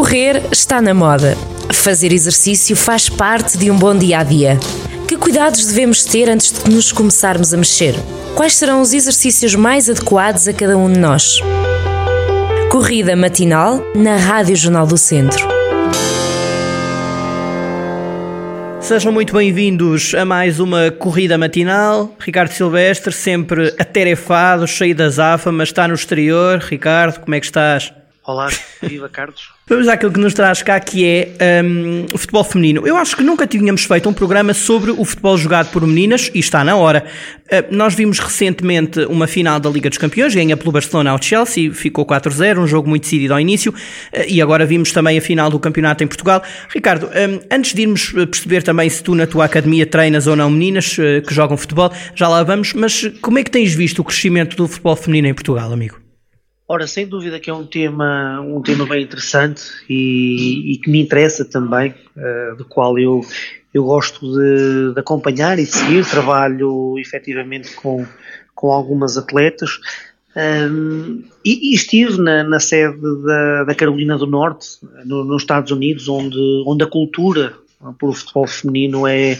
Correr está na moda. Fazer exercício faz parte de um bom dia a dia. Que cuidados devemos ter antes de nos começarmos a mexer? Quais serão os exercícios mais adequados a cada um de nós? Corrida matinal na Rádio Jornal do Centro. Sejam muito bem-vindos a mais uma corrida matinal. Ricardo Silvestre, sempre atarefado, cheio da zafa, mas está no exterior. Ricardo, como é que estás? Olá, viva Carlos. Vamos àquilo que nos traz cá, que é um, o futebol feminino. Eu acho que nunca tínhamos feito um programa sobre o futebol jogado por meninas e está na hora. Uh, nós vimos recentemente uma final da Liga dos Campeões, ganha pelo Barcelona ao Chelsea, ficou 4-0, um jogo muito decidido ao início, uh, e agora vimos também a final do campeonato em Portugal. Ricardo, um, antes de irmos perceber também se tu na tua academia treinas ou não meninas uh, que jogam futebol, já lá vamos, mas como é que tens visto o crescimento do futebol feminino em Portugal, amigo? Ora, sem dúvida que é um tema, um tema bem interessante e, e que me interessa também, uh, do qual eu, eu gosto de, de, acompanhar e de seguir. Trabalho efetivamente com, com algumas atletas um, e, e, estive na, na sede da, da, Carolina do Norte, no, nos Estados Unidos, onde, onde a cultura por futebol feminino é,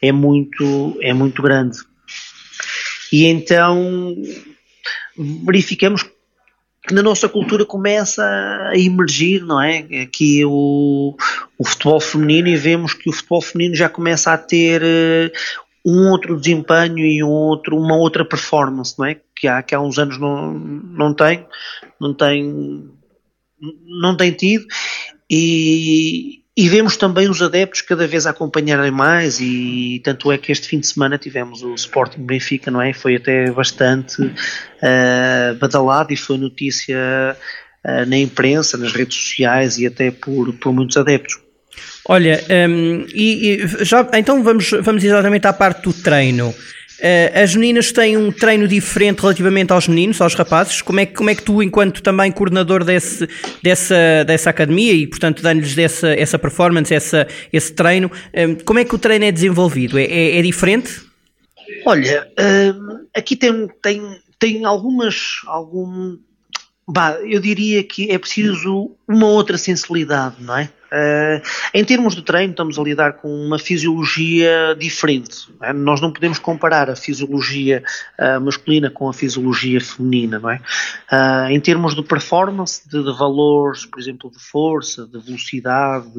é, muito, é muito grande. E então verificamos que na nossa cultura começa a emergir, não é? Aqui o, o futebol feminino e vemos que o futebol feminino já começa a ter uh, um outro desempenho e um outro, uma outra performance, não é? Que há, que há uns anos não, não tem, não tem, não tem tido e, e vemos também os adeptos cada vez acompanharem mais e tanto é que este fim de semana tivemos o Sporting Benfica, não é? Foi até bastante uh, badalado e foi notícia uh, na imprensa, nas redes sociais e até por, por muitos adeptos. Olha, um, e, e, já, então vamos, vamos exatamente à parte do treino. Uh, as meninas têm um treino diferente relativamente aos meninos, aos rapazes. Como é que, como é que tu, enquanto também coordenador desse, dessa, dessa academia e, portanto, dando-lhes essa, essa performance, essa, esse treino, um, como é que o treino é desenvolvido? É, é, é diferente? Olha, um, aqui tem, tem, tem algumas. Algum, bah, eu diria que é preciso uma outra sensibilidade, não é? Uh, em termos de treino, estamos a lidar com uma fisiologia diferente. Não é? Nós não podemos comparar a fisiologia uh, masculina com a fisiologia feminina. Não é? Uh, em termos de performance, de, de, valores, por exemplo, de força, de velocidade,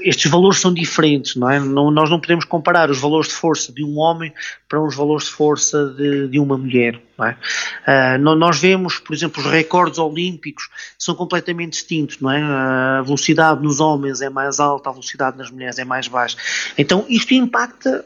estes valores são diferentes. Não é? Não, nós não podemos comparar os valores de força de um homem para os valores de força de, de uma mulher. É? nós vemos, por exemplo, os recordes olímpicos são completamente distintos. Não é? A velocidade nos homens é mais alta, a velocidade nas mulheres é mais baixa. Então isto impacta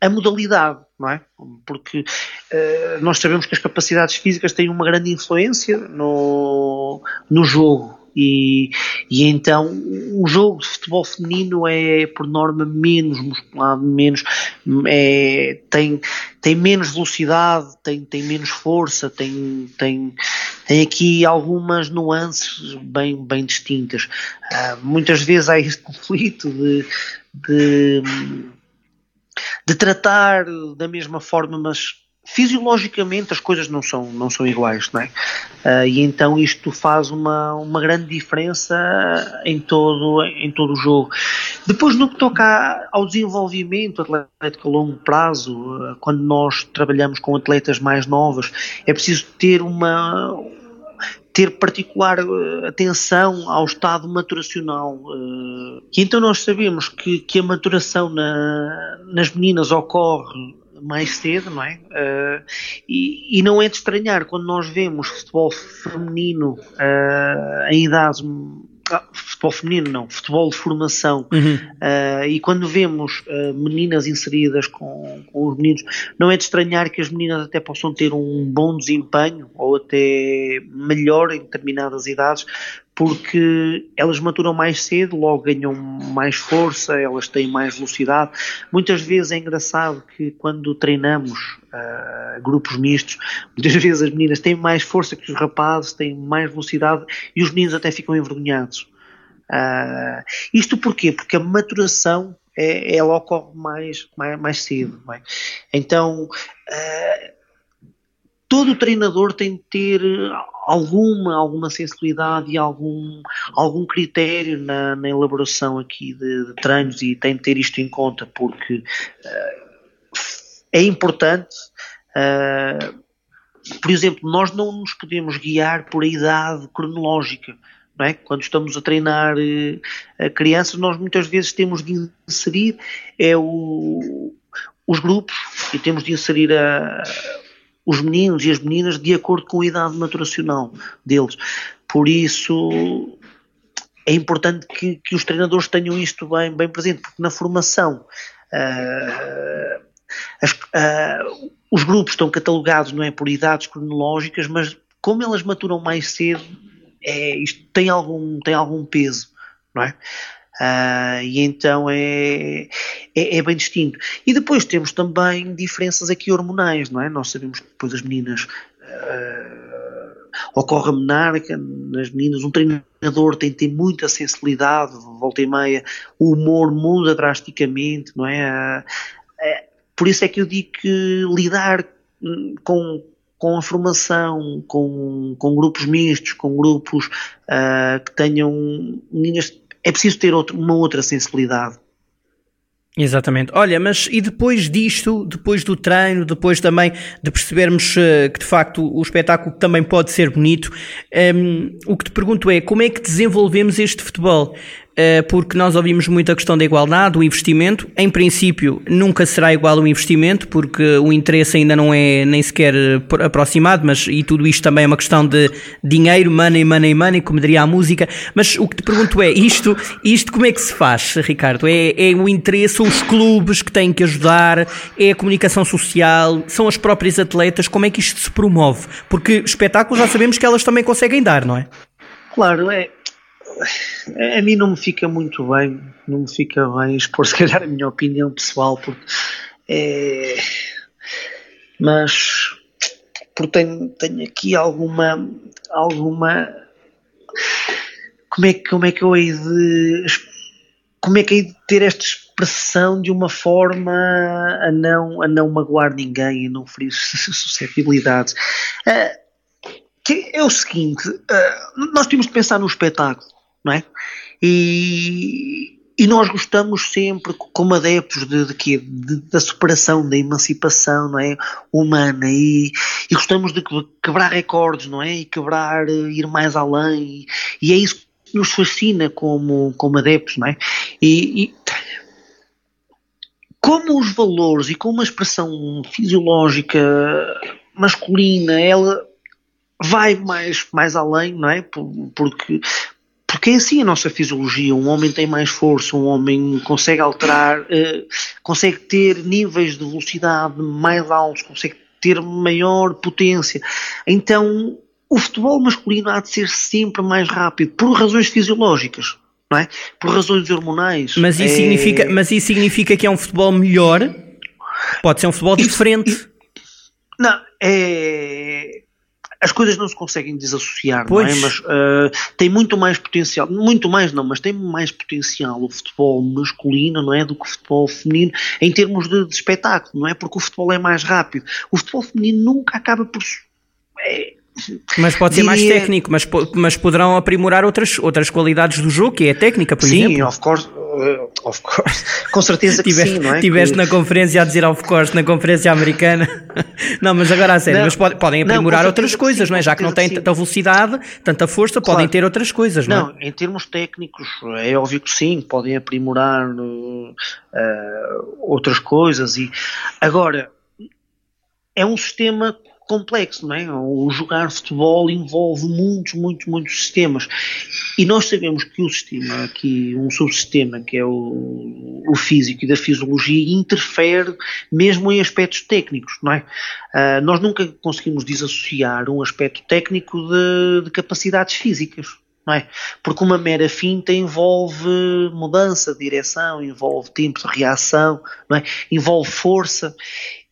a modalidade, não é? Porque uh, nós sabemos que as capacidades físicas têm uma grande influência no, no jogo. E, e então o jogo de futebol feminino é por norma menos musculado, menos é, tem, tem menos velocidade, tem, tem menos força, tem, tem, tem aqui algumas nuances bem, bem distintas. Uh, muitas vezes há este conflito de, de, de tratar da mesma forma, mas fisiologicamente as coisas não são, não são iguais, não é? Uh, e então isto faz uma, uma grande diferença em todo, em todo o jogo. Depois, no que toca ao desenvolvimento atlético a longo prazo, uh, quando nós trabalhamos com atletas mais novas, é preciso ter uma, ter particular uh, atenção ao estado maturacional. E então nós sabemos que, que a maturação na, nas meninas ocorre mais cedo, não é? Uh, e, e, não é de estranhar quando nós vemos futebol feminino em idades ah, futebol feminino não, futebol de formação. Uhum. Uh, e quando vemos uh, meninas inseridas com, com, os meninos, não é de estranhar que as meninas até possam ter um bom desempenho ou até melhor em determinadas idades, porque elas maturam mais cedo, logo ganham mais força, elas têm mais velocidade. Muitas vezes é engraçado que quando treinamos uh, grupos mistos, muitas vezes as meninas têm mais força que os rapazes, têm mais velocidade e os meninos até ficam envergonhados. Uh, isto porquê? Porque a maturação é, ela ocorre mais, mais, mais cedo. É? Então, uh, todo treinador tem de ter alguma, alguma sensibilidade e algum, algum critério na, na elaboração aqui de, de, treinos e tem de ter isto em conta porque uh, é importante. Uh, por exemplo, nós não nos podemos guiar por a idade cronológica. É? Quando estamos a treinar uh, crianças, nós muitas vezes temos de inserir é o, os grupos e temos de inserir a, os meninos e as meninas de acordo com a idade maturacional deles. Por isso é importante que, que os treinadores tenham isto bem, bem presente, porque na formação uh, as, uh, os grupos estão catalogados não é, por idades cronológicas, mas como elas maturam mais cedo, é, isto tem algum, tem algum peso, não é? Uh, e então é, é, é, bem distinto. E depois temos também diferenças aqui hormonais, não é? Nós sabemos que depois as meninas uh, ocorre a menarca nas meninas, um treinador tem de ter muita sensibilidade, volta e meia, o humor muda drasticamente, não é? Uh, por isso é que eu digo que lidar com, com a formação, com, com grupos mistos, com grupos que tenham meninas é preciso ter outro, uma outra sensibilidade. Exatamente. Olha, mas e depois disto, depois do treino, depois também de percebermos uh, que de facto o espetáculo também pode ser bonito, um, ehm, o que te pergunto é como é que desenvolvemos este futebol? Eh, porque nós ouvimos muito a questão da igualdade, do investimento. Em princípio, nunca será igual o investimento, porque o interesse ainda não é nem sequer aproximado, mas e tudo isto também é uma questão de dinheiro, money, money, money, como diria a música. Mas o que te pergunto é, isto, isto como é que se faz, Ricardo? É, é o interesse, os clubes que têm que ajudar, é a comunicação social, são as próprias atletas, como é que isto se promove? Porque espetáculos já sabemos que elas também conseguem dar, não é? Claro, é, a mim não me fica muito bem, não me fica bem expor se calhar a minha opinião pessoal, porque é, mas porque tenho, tenho aqui alguma alguma como é que como é que eu hei de como é que hei de ter esta expressão de uma forma a não a não magoar ninguém e não ferir suscetibilidades? Que é o seguinte, uh, nós temos de pensar no espetáculo não é? E, e nós gostamos sempre, como adeptos de, de quê? De, da superação, da emancipação não é? humana e, e, gostamos de quebrar recordes, não é? E quebrar, ir mais além e, e é isso que nos fascina como, como adeptos, não é? E, e como os valores e como a expressão fisiológica masculina, ela vai mais, mais além, não é? Porque, porque é assim a nossa fisiologia. Um homem tem mais força, um homem consegue alterar, uh, consegue ter níveis de velocidade mais altos, consegue ter maior potência. Então, o futebol masculino há de ser sempre mais rápido, por razões fisiológicas. Não é? Por razões hormonais. Mas isso, é... significa, mas isso significa que é um futebol melhor? Pode ser um futebol diferente. Isso, não, é as coisas não se conseguem desassociar, pois. não é? Mas uh, tem muito mais potencial, muito mais não, mas tem mais potencial o futebol masculino, não é? Do que o futebol feminino em termos de, de espetáculo, não é? Porque o futebol é mais rápido. O futebol feminino nunca acaba por. É, mas pode ser mais técnico, mas, mas poderão aprimorar outras, outras qualidades do jogo, que é a técnica, por sim, exemplo. Sim, of course, uh, of course. Com certeza que tiveste, sim, não é? Tiveste que... na conferência a dizer of course, na conferência americana. não, mas agora a sério, não, mas pode, podem aprimorar não, outras coisas, sim, não é? Já que não têm tanta velocidade, tanta força, claro. podem ter outras coisas, não é? Não, em termos técnicos, é óbvio que sim, podem aprimorar uh, outras coisas. e Agora, é um sistema complexo, não é? O jogar futebol envolve muitos, muitos, muitos sistemas. E nós sabemos que o sistema, aqui, um subsistema que é o, o físico e da fisiologia, interfere mesmo em aspectos técnicos, não é? Uh, nós nunca conseguimos desassociar um aspecto técnico de, de capacidades físicas. É? Porque uma mera finta envolve mudança de direção, envolve tempo de reação, é? envolve força.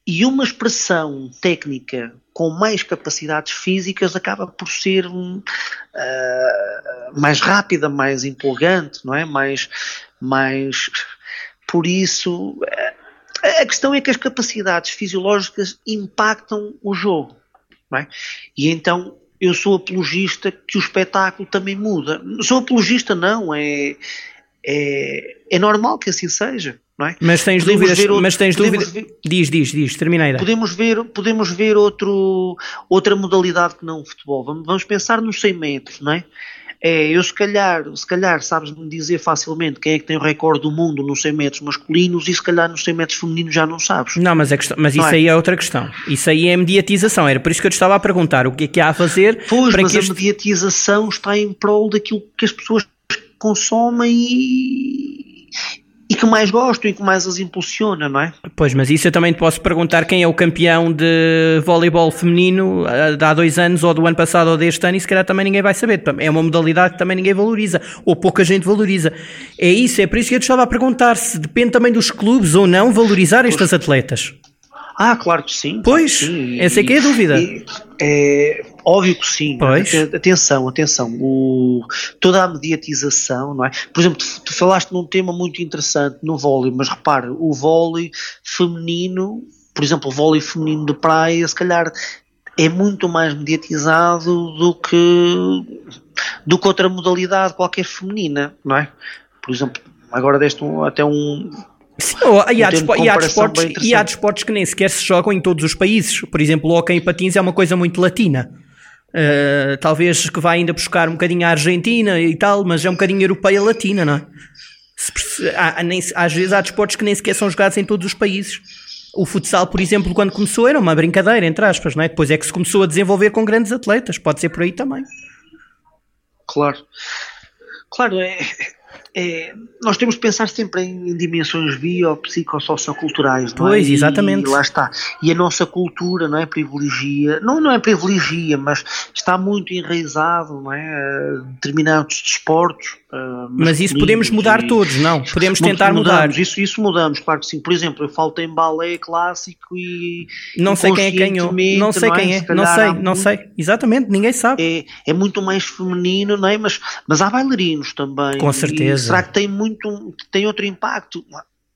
E uma expressão técnica com mais capacidades físicas acaba por ser uh, mais rápida, mais empolgante, não é? Mais, mais. Por isso, a questão é que as capacidades fisiológicas impactam o jogo. não é? E então eu sou apologista que o espetáculo também muda. Sou apologista não, é, é, é normal que assim seja. Não é? Mas tens podemos dúvidas, outro, mas tens dúvidas. Diz, diz, diz, termina aí. Podemos ver, podemos ver outro, outra modalidade que não o futebol. Vamos, vamos pensar nos 100 metros, não é? É, eu se calhar, se calhar sabes-me dizer facilmente quem é que tem o recorde do mundo nos 100 metros masculinos e se calhar nos 100 metros femininos já não sabes. Não, mas, é questão, mas isso é? aí é outra questão. Isso aí é mediatização. Era por isso que eu te estava a perguntar o que é que há a fazer. Pois, para mas que a este... mediatização está em prol daquilo que as pessoas consomem e, e que mais gostam e que mais as impulsiona, não é? Pois, mas isso eu também te posso perguntar quem é o campeão de voleibol feminino eh, de há dois anos, ou do ano passado, ou deste ano, e se calhar também ninguém vai saber. É uma modalidade que também ninguém valoriza, ou pouca gente valoriza. É isso, é por isso que eu te estava a perguntar se depende também dos clubes ou não valorizar pois. estas atletas. Ah, claro que sim. Pois, claro sim. essa é que é a dúvida. E, é, óbvio que sim. Pois. Atenção, atenção. O, toda a mediatização, não é? Por exemplo, tu, tu falaste num tema muito interessante no vôlei, mas repara, o vôlei feminino, por exemplo, o vôlei feminino de praia, se calhar é muito mais mediatizado do que do que outra modalidade qualquer feminina, não é? Por exemplo, agora deste um, até um Sim, e, há despo, e, há desportos, e há desportos que nem sequer se jogam em todos os países. Por exemplo, o hockey em patins é uma coisa muito latina. Uh, talvez que vá ainda buscar um bocadinho a Argentina e tal, mas é um bocadinho europeia latina, não é? Se, há, nem, às vezes há desportos que nem sequer são jogados em todos os países. O futsal, por exemplo, quando começou era uma brincadeira, entre aspas, não é? Depois é que se começou a desenvolver com grandes atletas, pode ser por aí também. Claro. Claro, é, é, nós temos que pensar sempre em dimensões biopsicossocioculturais. Pois, é? exatamente. E lá está. E a nossa cultura não é privilegia, não, não é privilegia, mas está muito enraizado não é? determinados desportos. Uh, mas isso podemos mudar e, todos, não? Podemos tentar mudar. Isso, isso mudamos, claro que sim. Por exemplo, eu falo em balé clássico e. Não sei quem é quem ganhou. Não sei não é? quem é. Não sei, não muito, sei. Exatamente, ninguém sabe. É, é muito mais feminino, não é? Mas, mas há bailarinos também. Com certeza será que tem muito, tem outro impacto?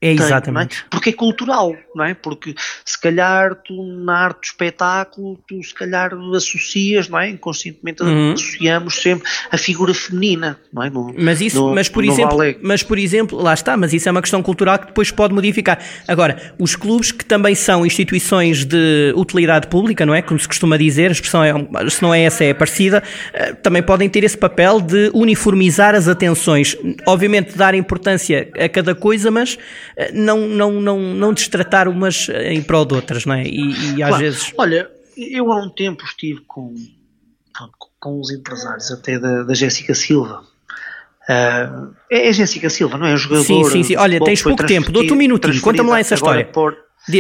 É tem, exatamente. É? Porque é cultural, não é? Porque se calhar tu na arte do espetáculo, tu se calhar associas, não é? Inconscientemente uhum. associamos sempre a figura feminina, não é? No, mas isso, no, mas por exemplo, mas por exemplo, lá está, mas isso é uma questão cultural que depois pode modificar. Agora, os clubes que também são instituições de utilidade pública, não é? Como se costuma dizer, a expressão é, se não é essa, é parecida, eh, também podem ter esse papel de uniformizar as atenções. Obviamente dar importância a cada coisa, mas não, não, não, não destratar umas em prol de outras, não é? E, e às claro. vezes. Olha, eu há um tempo estive com, com os empresários até da, da Jéssica Silva. Uh, é a Jéssica Silva, não é? A jogadora. Sim, sim, sim. Olha, tens pouco tempo, dou-te um minutinho, conta-me lá essa história. Por,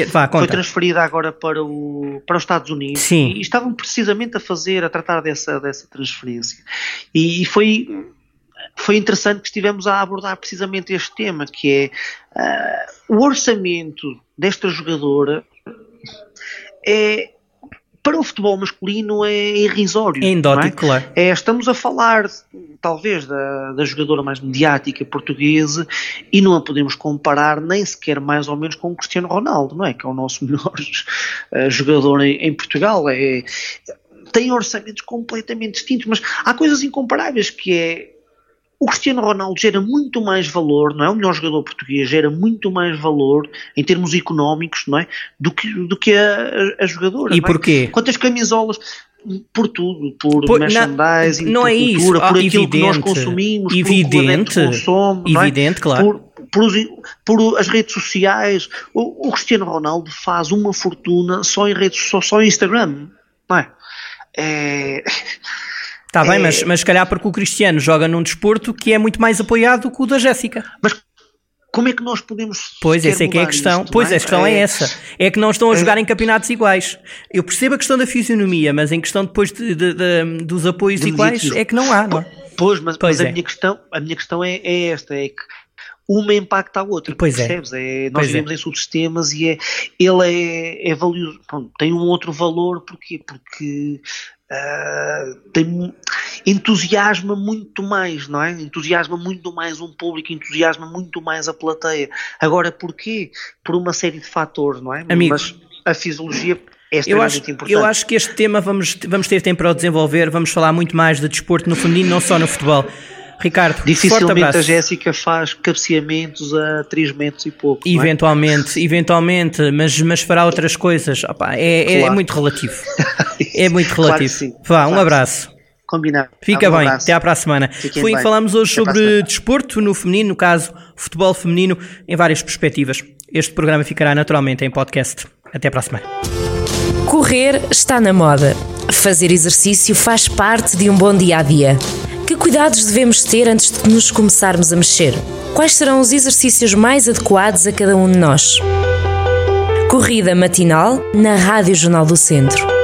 Vá, foi transferida agora para, o, para os Estados Unidos Sim. e estavam precisamente a fazer, a tratar dessa, dessa transferência. E, e foi foi interessante que estivemos a abordar precisamente este tema, que é uh, o orçamento desta jogadora é para o futebol masculino é irrisório. É endótico, é? claro. É, estamos a falar, talvez, da, da jogadora mais mediática portuguesa e não a podemos comparar nem sequer mais ou menos com o Cristiano Ronaldo, não é? Que é o nosso melhor uh, jogador em, em Portugal. É, tem orçamentos completamente distintos, mas há coisas incomparáveis que é o Cristiano Ronaldo gera muito mais valor, não é? O melhor jogador português gera muito mais valor em termos económicos, não é? Do que, do que a, a jogadora. E porquê? É? Quantas camisolas? Por tudo, por, por merchandising, não, não por é cultura, isso. por ah, aquilo evidente, que nós consumimos, evidente, por consome, evidente, é? claro. Por, por, os, por, as redes sociais. O, o, Cristiano Ronaldo faz uma fortuna só em redes, só, só em Instagram, não é? é Está bem, é... mas, mas se calhar porque o Cristiano joga num desporto que é muito mais apoiado do que o da Jéssica. Mas como é que nós podemos. Pois, essa é que é a questão. Isto, pois, é? a questão é... é... essa. É que não estão a jogar em campeonatos iguais. Eu percebo a questão da fisionomia, mas em questão depois de, de, de, dos apoios iguais é que não há, não Pois, mas, pois mas a, minha questão, a minha questão é, é esta: é que uma impacta a outra. Pois percebes? é. é nós vivemos em subsistemas e é, ele é, é valioso, tem um outro valor, porquê? Porque Uh, tem, entusiasma muito mais, não é? Entusiasma muito mais um público, entusiasma muito mais a plateia. Agora, porquê? Por uma série de fatores, não é? Amigo. Mas a fisiologia é eu acho, importante. eu acho que este tema vamos, vamos ter tempo para o desenvolver, vamos falar muito mais de desporto no feminino, não só no futebol. Ricardo, Dificilmente a Jéssica faz cabeceamentos a 3 metros e pouco. É? Eventualmente, é? eventualmente, mas, mas fará outras coisas. Opa, é, claro. é, muito relativo. é muito relativo. Claro Vá, um claro abraço. Combinado. Fica um bem, abraço. até à próxima semana. Fiquem Foi em que falamos hoje até sobre desporto no feminino, no caso, futebol feminino, em várias perspectivas. Este programa ficará naturalmente em podcast. Até para a semana. Correr está na moda. Fazer exercício faz parte de um bom dia a dia. Que cuidados devemos ter antes de nos começarmos a mexer? Quais serão os exercícios mais adequados a cada um de nós? Corrida matinal na Rádio Jornal do Centro.